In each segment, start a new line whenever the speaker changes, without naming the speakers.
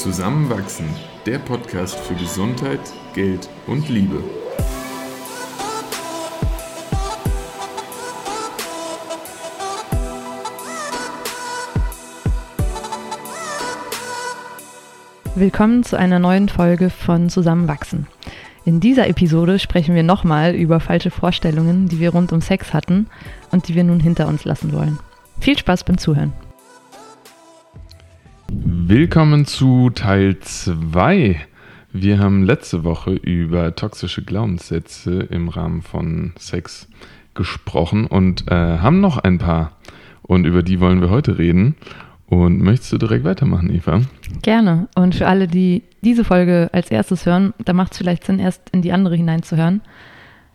Zusammenwachsen, der Podcast für Gesundheit, Geld und Liebe.
Willkommen zu einer neuen Folge von Zusammenwachsen. In dieser Episode sprechen wir nochmal über falsche Vorstellungen, die wir rund um Sex hatten und die wir nun hinter uns lassen wollen. Viel Spaß beim Zuhören.
Willkommen zu Teil 2. Wir haben letzte Woche über toxische Glaubenssätze im Rahmen von Sex gesprochen und äh, haben noch ein paar. Und über die wollen wir heute reden. Und möchtest du direkt weitermachen, Eva?
Gerne. Und für alle, die diese Folge als erstes hören, da macht es vielleicht Sinn, erst in die andere hineinzuhören.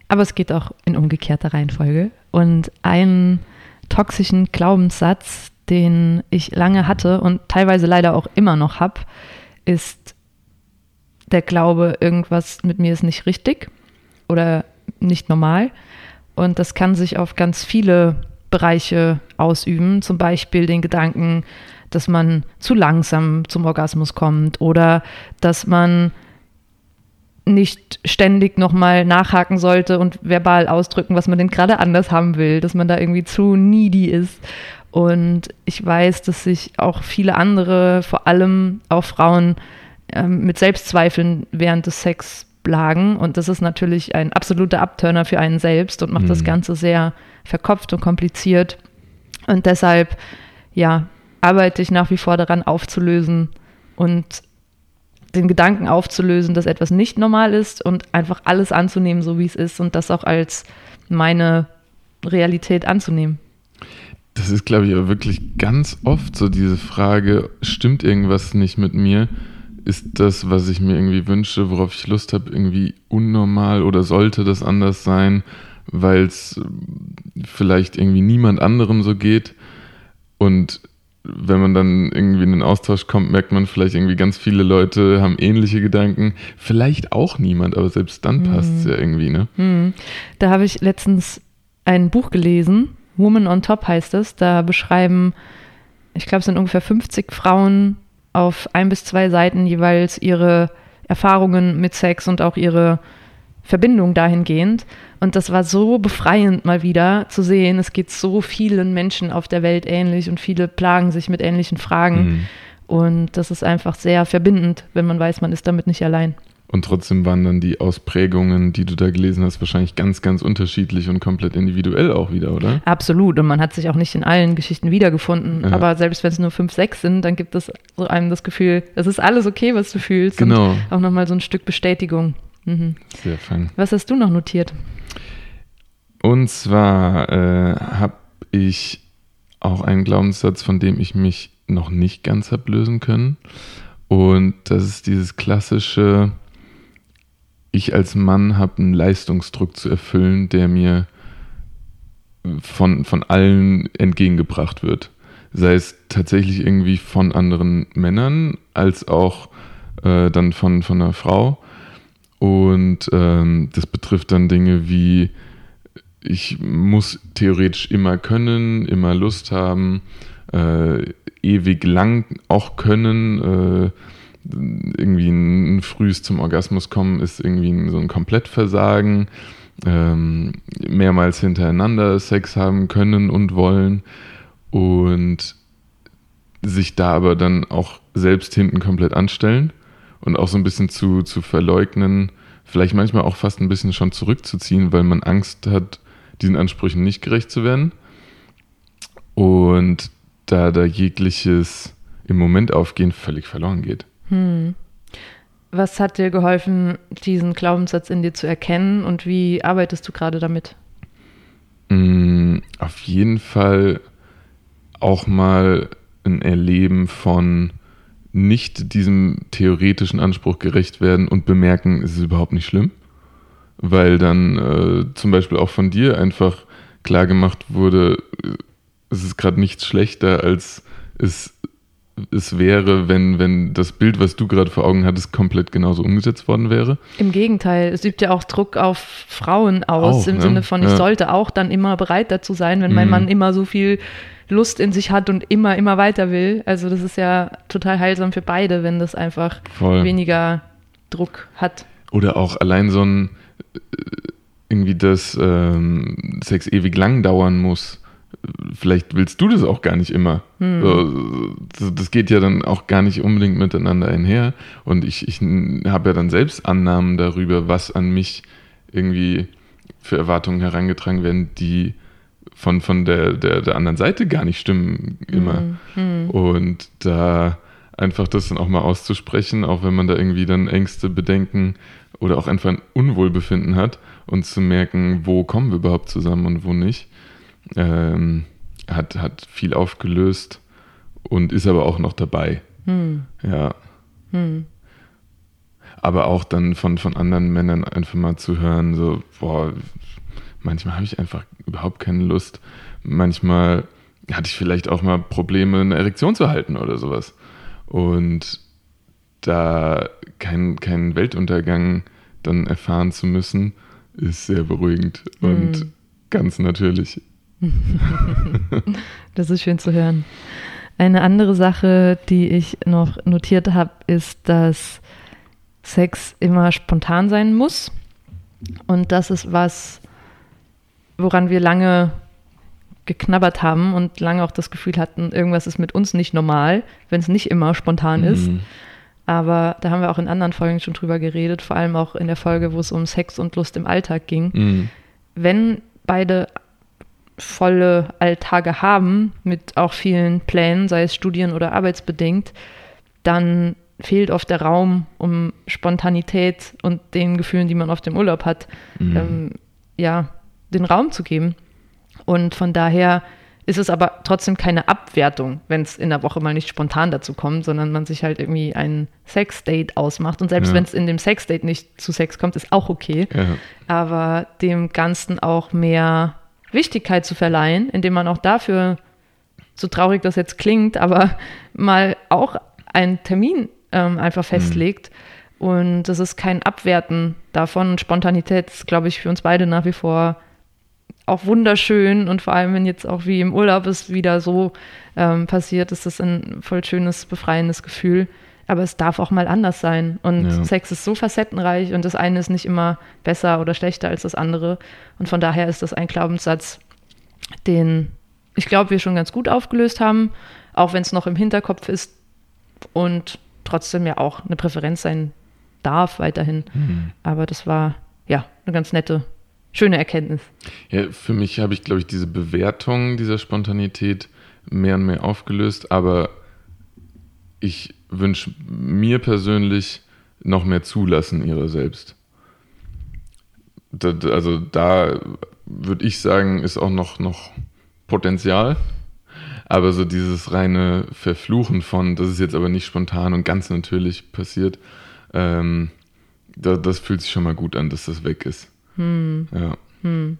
Aber es geht auch in umgekehrter Reihenfolge. Und einen toxischen Glaubenssatz, den ich lange hatte und teilweise leider auch immer noch habe, ist der Glaube, irgendwas mit mir ist nicht richtig oder nicht normal. Und das kann sich auf ganz viele Bereiche ausüben, zum Beispiel den Gedanken, dass man zu langsam zum Orgasmus kommt oder dass man nicht ständig nochmal nachhaken sollte und verbal ausdrücken, was man denn gerade anders haben will, dass man da irgendwie zu needy ist. Und ich weiß, dass sich auch viele andere, vor allem auch Frauen, ähm, mit Selbstzweifeln während des Sex plagen. Und das ist natürlich ein absoluter Abturner für einen selbst und macht mhm. das Ganze sehr verkopft und kompliziert. Und deshalb, ja, arbeite ich nach wie vor daran aufzulösen und den Gedanken aufzulösen, dass etwas nicht normal ist und einfach alles anzunehmen, so wie es ist und das auch als meine Realität anzunehmen.
Das ist, glaube ich, aber wirklich ganz oft so diese Frage, stimmt irgendwas nicht mit mir? Ist das, was ich mir irgendwie wünsche, worauf ich Lust habe, irgendwie unnormal oder sollte das anders sein? weil es vielleicht irgendwie niemand anderem so geht. Und wenn man dann irgendwie in den Austausch kommt, merkt man vielleicht irgendwie ganz viele Leute haben ähnliche Gedanken. Vielleicht auch niemand, aber selbst dann passt es mhm. ja irgendwie, ne?
Mhm. Da habe ich letztens ein Buch gelesen, Woman on Top heißt es. Da beschreiben, ich glaube, es sind ungefähr 50 Frauen auf ein bis zwei Seiten jeweils ihre Erfahrungen mit Sex und auch ihre Verbindung dahingehend. Und das war so befreiend mal wieder zu sehen, es geht so vielen Menschen auf der Welt ähnlich und viele plagen sich mit ähnlichen Fragen. Mhm. Und das ist einfach sehr verbindend, wenn man weiß, man ist damit nicht allein.
Und trotzdem waren dann die Ausprägungen, die du da gelesen hast, wahrscheinlich ganz, ganz unterschiedlich und komplett individuell auch wieder, oder?
Absolut. Und man hat sich auch nicht in allen Geschichten wiedergefunden. Ja. Aber selbst wenn es nur fünf, sechs sind, dann gibt es so einem das Gefühl, es ist alles okay, was du fühlst.
Genau.
Und auch nochmal so ein Stück Bestätigung.
Mhm. Sehr fein.
Was hast du noch notiert?
Und zwar äh, habe ich auch einen Glaubenssatz, von dem ich mich noch nicht ganz habe lösen können. Und das ist dieses klassische, ich als Mann habe einen Leistungsdruck zu erfüllen, der mir von, von allen entgegengebracht wird. Sei es tatsächlich irgendwie von anderen Männern, als auch äh, dann von, von einer Frau. Und ähm, das betrifft dann Dinge wie, ich muss theoretisch immer können, immer Lust haben, äh, ewig lang auch können. Äh, irgendwie ein, frühes zum Orgasmus kommen ist irgendwie so ein Komplettversagen. Ähm, mehrmals hintereinander Sex haben können und wollen. Und sich da aber dann auch selbst hinten komplett anstellen und auch so ein bisschen zu, zu verleugnen, vielleicht manchmal auch fast ein bisschen schon zurückzuziehen, weil man Angst hat, diesen Ansprüchen nicht gerecht zu werden. Und da da jegliches im Moment aufgehen völlig verloren geht. Hm.
Was hat dir geholfen, diesen Glaubenssatz in dir zu erkennen und wie arbeitest du gerade damit?
Mm, auf jeden Fall auch mal ein Erleben von nicht diesem theoretischen Anspruch gerecht werden und bemerken, es ist überhaupt nicht schlimm, weil dann äh, zum Beispiel auch von dir einfach klar gemacht wurde, es ist gerade nichts schlechter, als es, es wäre, wenn, wenn das Bild, was du gerade vor Augen hattest, komplett genauso umgesetzt worden wäre.
Im Gegenteil, es übt ja auch Druck auf Frauen aus, auch, im ne? Sinne von, ich ja. sollte auch dann immer bereit dazu sein, wenn mein mhm. Mann immer so viel Lust in sich hat und immer, immer weiter will. Also das ist ja total heilsam für beide, wenn das einfach
Voll.
weniger Druck hat.
Oder auch allein so ein, äh, irgendwie, dass ähm, Sex ewig lang dauern muss. Vielleicht willst du das auch gar nicht immer.
Hm.
Das- das geht ja dann auch gar nicht unbedingt miteinander einher. Und ich, ich habe ja dann selbst Annahmen darüber, was an mich irgendwie für Erwartungen herangetragen werden, die von, von der, der, der anderen Seite gar nicht stimmen immer.
Hm.
Und da einfach das dann auch mal auszusprechen, auch wenn man da irgendwie dann Ängste, Bedenken oder auch einfach ein Unwohlbefinden hat und zu merken, wo kommen wir überhaupt zusammen und wo nicht, ähm, hat, hat viel aufgelöst und ist aber auch noch dabei.
Hm.
Ja.
Hm.
Aber auch dann von, von anderen Männern einfach mal zu hören, so, boah, manchmal habe ich einfach überhaupt keine Lust. Manchmal hatte ich vielleicht auch mal Probleme, eine Erektion zu halten oder sowas. Und da kein, kein Weltuntergang dann erfahren zu müssen, ist sehr beruhigend und
Hm.
ganz natürlich.
Das ist schön zu hören. Eine andere Sache, die ich noch notiert habe, ist, dass Sex immer spontan sein muss. Und das ist was, woran wir lange geknabbert haben und lange auch das Gefühl hatten, irgendwas ist mit uns nicht normal, wenn es nicht immer spontan ist.
Mhm.
Aber da haben wir auch in anderen Folgen schon drüber geredet, vor allem auch in der Folge, wo es um Sex und Lust im Alltag ging
Mhm.
wenn beide volle Alltage haben, mit auch vielen Plänen, sei es studien- oder arbeitsbedingt, dann fehlt oft der Raum, um Spontanität und den Gefühlen, die man auf dem Urlaub hat,
Mhm.
ähm, ja, den Raum zu geben. Und von daher ist es aber trotzdem keine Abwertung, wenn es in der Woche mal nicht spontan dazu kommt, sondern man sich halt irgendwie ein Sexdate ausmacht. Und selbst
Ja.
wenn es in dem Sexdate nicht zu Sex kommt, ist auch okay
Ja.
aber dem Ganzen auch mehr Wichtigkeit zu verleihen, indem man auch dafür, so traurig das jetzt klingt, aber mal auch einen Termin ähm, einfach festlegt. Und das ist kein Abwerten davon. Spontanität ist, glaube ich, für uns beide nach wie vor auch wunderschön und vor allem, wenn jetzt auch wie im Urlaub es wieder so ähm, passiert, ist das ein voll schönes, befreiendes Gefühl. Aber es darf auch mal anders sein. Und
Ja.
Sex ist so facettenreich und das eine ist nicht immer besser oder schlechter als das andere. Und von daher ist das ein Glaubenssatz, den ich glaube, wir schon ganz gut aufgelöst haben, auch wenn es noch im Hinterkopf ist und trotzdem ja auch eine Präferenz sein darf weiterhin.
Mhm.
Aber das war ja eine ganz nette, schöne Erkenntnis.
Ja, für mich habe ich, glaube ich, diese Bewertung dieser Spontanität mehr und mehr aufgelöst, aber ich wünsche mir persönlich noch mehr Zulassen ihrer selbst. Da, da- also da würde ich sagen, ist auch noch, noch Potenzial. Aber so dieses reine Verfluchen von, das ist jetzt aber nicht spontan und ganz natürlich passiert, ähm, da, das fühlt sich schon mal gut an, dass das weg ist.
Hm,
Ja.
hm,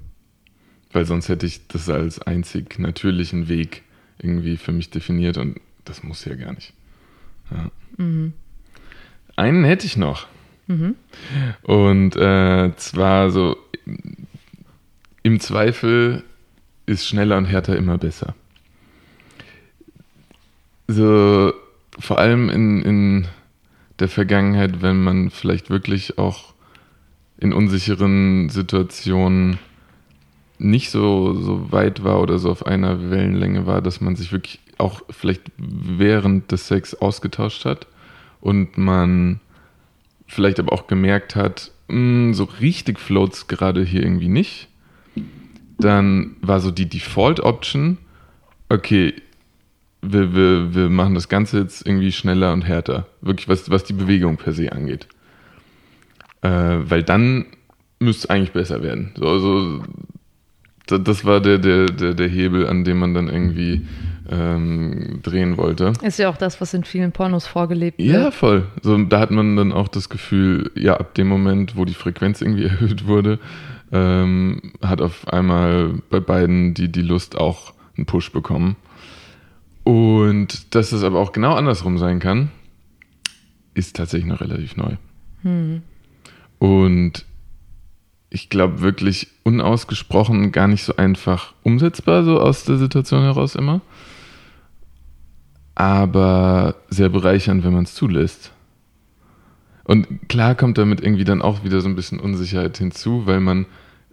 Weil sonst hätte ich das als einzig natürlichen Weg irgendwie für mich definiert und das muss ja gar nicht. Ja.
mhm,
Einen hätte ich noch.
mhm,
Und äh, zwar so, im Zweifel ist schneller und härter immer besser. So, vor allem in, in der Vergangenheit, wenn man vielleicht wirklich auch in unsicheren Situationen nicht so, so weit war oder so auf einer Wellenlänge war, dass man sich wirklich auch vielleicht während des Sex ausgetauscht hat und man vielleicht aber auch gemerkt hat, "Mm, so richtig floats gerade hier irgendwie nicht, dann war so die Default-Option, okay, wir, wir, wir machen das Ganze jetzt irgendwie schneller und härter. Wirklich, was, was die Bewegung per se angeht. Äh, weil dann müsste es eigentlich besser werden. So, also, das war der, der, der, der Hebel, an dem man dann irgendwie ähm, drehen wollte.
Ist ja auch das, was in vielen Pornos vorgelebt
Ja,
wird.
voll. So, da hat man dann auch das Gefühl, ja, ab dem Moment, wo die Frequenz irgendwie erhöht wurde, ähm, hat auf einmal bei beiden die, die Lust auch einen Push bekommen. Und dass es aber auch genau andersrum sein kann, ist tatsächlich noch relativ neu.
Hm.
Und ich glaube, wirklich unausgesprochen gar nicht so einfach umsetzbar, so aus der Situation heraus immer. Aber sehr bereichernd, wenn man es zulässt. Und klar kommt damit irgendwie dann auch wieder so ein bisschen Unsicherheit hinzu, weil man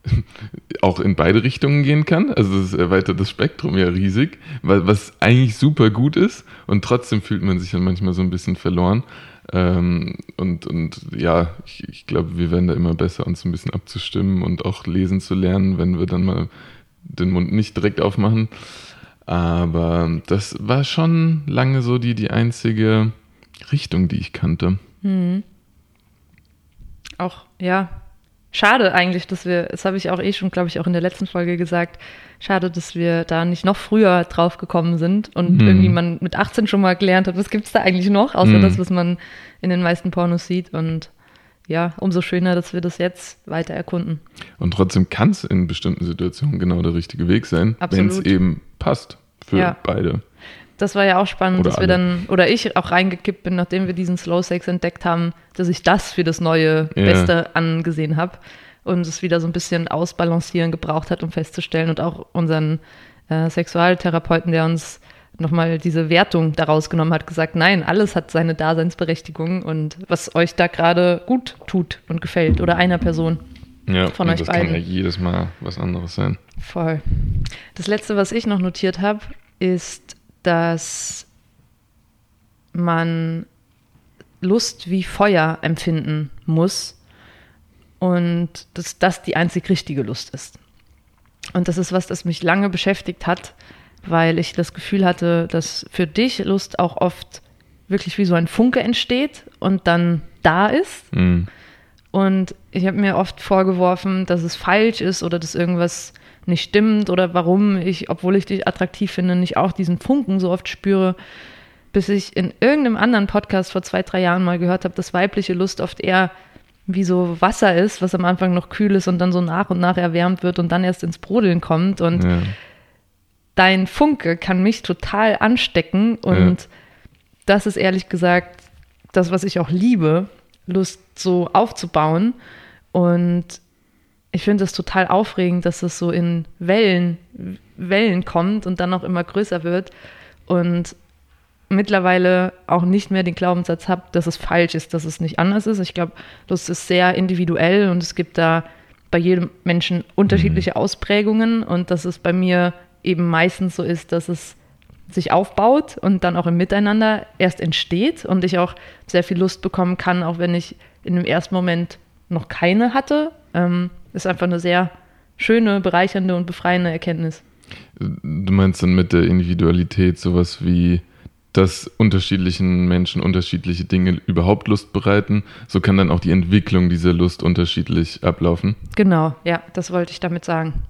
auch in beide Richtungen gehen kann. Also es erweitert das Spektrum ja riesig, was eigentlich super gut ist und trotzdem fühlt man sich dann manchmal so ein bisschen verloren. Ähm, und, und ja, ich, ich glaube, wir werden da immer besser, uns ein bisschen abzustimmen und auch lesen zu lernen, wenn wir dann mal den Mund nicht direkt aufmachen. Aber das war schon lange so die, die einzige Richtung, die ich kannte.
Mhm. Auch, ja, schade eigentlich, dass wir, das habe ich auch eh schon, glaube ich, auch in der letzten Folge gesagt, schade, dass wir da nicht noch früher drauf gekommen sind und mhm. irgendwie man mit 18 schon mal gelernt hat, was gibt es da eigentlich noch, außer mhm. das, was man in den meisten Pornos sieht und ja, umso schöner, dass wir das jetzt weiter erkunden.
Und trotzdem kann es in bestimmten Situationen genau der richtige Weg sein, wenn es eben passt für ja. beide.
Das war ja auch spannend, oder dass alle. wir dann, oder ich auch reingekippt bin, nachdem wir diesen Slow Sex entdeckt haben, dass ich das für das neue ja. Beste angesehen habe und es wieder so ein bisschen ausbalancieren gebraucht hat, um festzustellen und auch unseren äh, Sexualtherapeuten, der uns nochmal diese Wertung daraus genommen hat, gesagt, nein, alles hat seine Daseinsberechtigung und was euch da gerade gut tut und gefällt oder einer Person.
Ja, von euch das beiden. kann ja jedes Mal was anderes sein.
Voll. Das letzte, was ich noch notiert habe, ist, dass man Lust wie Feuer empfinden muss und dass das die einzig richtige Lust ist. Und das ist was, das mich lange beschäftigt hat, weil ich das Gefühl hatte, dass für dich Lust auch oft wirklich wie so ein Funke entsteht und dann da ist. Mhm. Und ich habe mir oft vorgeworfen, dass es falsch ist oder dass irgendwas nicht stimmt oder warum ich, obwohl ich dich attraktiv finde, nicht auch diesen Funken so oft spüre, bis ich in irgendeinem anderen Podcast vor zwei, drei Jahren mal gehört habe, dass weibliche Lust oft eher wie so Wasser ist, was am Anfang noch kühl ist und dann so nach und nach erwärmt wird und dann erst ins Brodeln kommt. Und ja. dein Funke kann mich total anstecken und ja. das ist ehrlich gesagt das, was ich auch liebe, Lust so aufzubauen. Und ich finde es total aufregend, dass es so in Wellen, Wellen kommt und dann auch immer größer wird. Und mittlerweile auch nicht mehr den Glaubenssatz habe, dass es falsch ist, dass es nicht anders ist. Ich glaube, Lust ist sehr individuell und es gibt da bei jedem Menschen unterschiedliche mhm. Ausprägungen und dass es bei mir eben meistens so ist, dass es sich aufbaut und dann auch im Miteinander erst entsteht und ich auch sehr viel Lust bekommen kann, auch wenn ich in dem ersten Moment noch keine hatte. Ähm, ist einfach eine sehr schöne, bereichernde und befreiende Erkenntnis.
Du meinst dann mit der Individualität sowas wie, dass unterschiedlichen Menschen unterschiedliche Dinge überhaupt Lust bereiten, so kann dann auch die Entwicklung dieser Lust unterschiedlich ablaufen.
Genau, ja, das wollte ich damit sagen.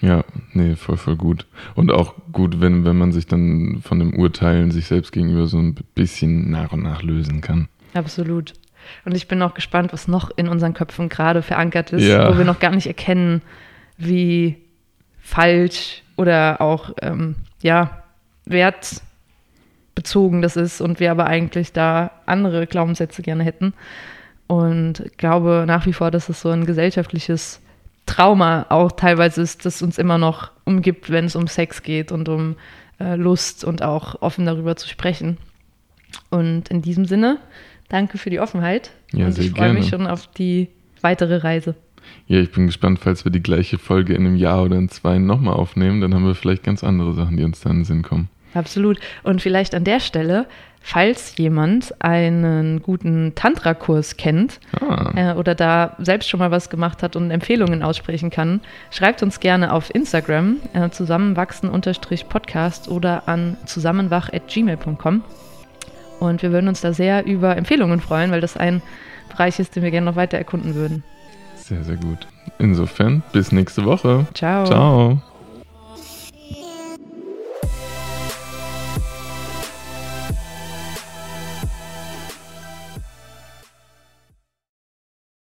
Ja, nee, voll, voll gut. Und auch gut, wenn, wenn man sich dann von dem Urteilen sich selbst gegenüber so ein bisschen nach und nach lösen kann.
Absolut. Und ich bin auch gespannt, was noch in unseren Köpfen gerade verankert ist, ja. wo wir noch gar nicht erkennen, wie falsch oder auch ähm, ja, wertbezogen das ist und wir aber eigentlich da andere Glaubenssätze gerne hätten. Und glaube nach wie vor, dass es so ein gesellschaftliches Trauma auch teilweise ist, das uns immer noch umgibt, wenn es um Sex geht und um äh, Lust und auch offen darüber zu sprechen. Und in diesem Sinne, danke für die Offenheit.
Ja,
und ich freue mich schon auf die weitere Reise.
Ja, ich bin gespannt, falls wir die gleiche Folge in einem Jahr oder in zwei nochmal aufnehmen, dann haben wir vielleicht ganz andere Sachen, die uns dann in den Sinn kommen.
Absolut. Und vielleicht an der Stelle, falls jemand einen guten Tantra-Kurs kennt ah. äh, oder da selbst schon mal was gemacht hat und Empfehlungen aussprechen kann, schreibt uns gerne auf Instagram äh, zusammenwachsen-podcast oder an zusammenwach.gmail.com. Und wir würden uns da sehr über Empfehlungen freuen, weil das ein Bereich ist, den wir gerne noch weiter erkunden würden.
Sehr, sehr gut. Insofern, bis nächste Woche.
Ciao.
Ciao.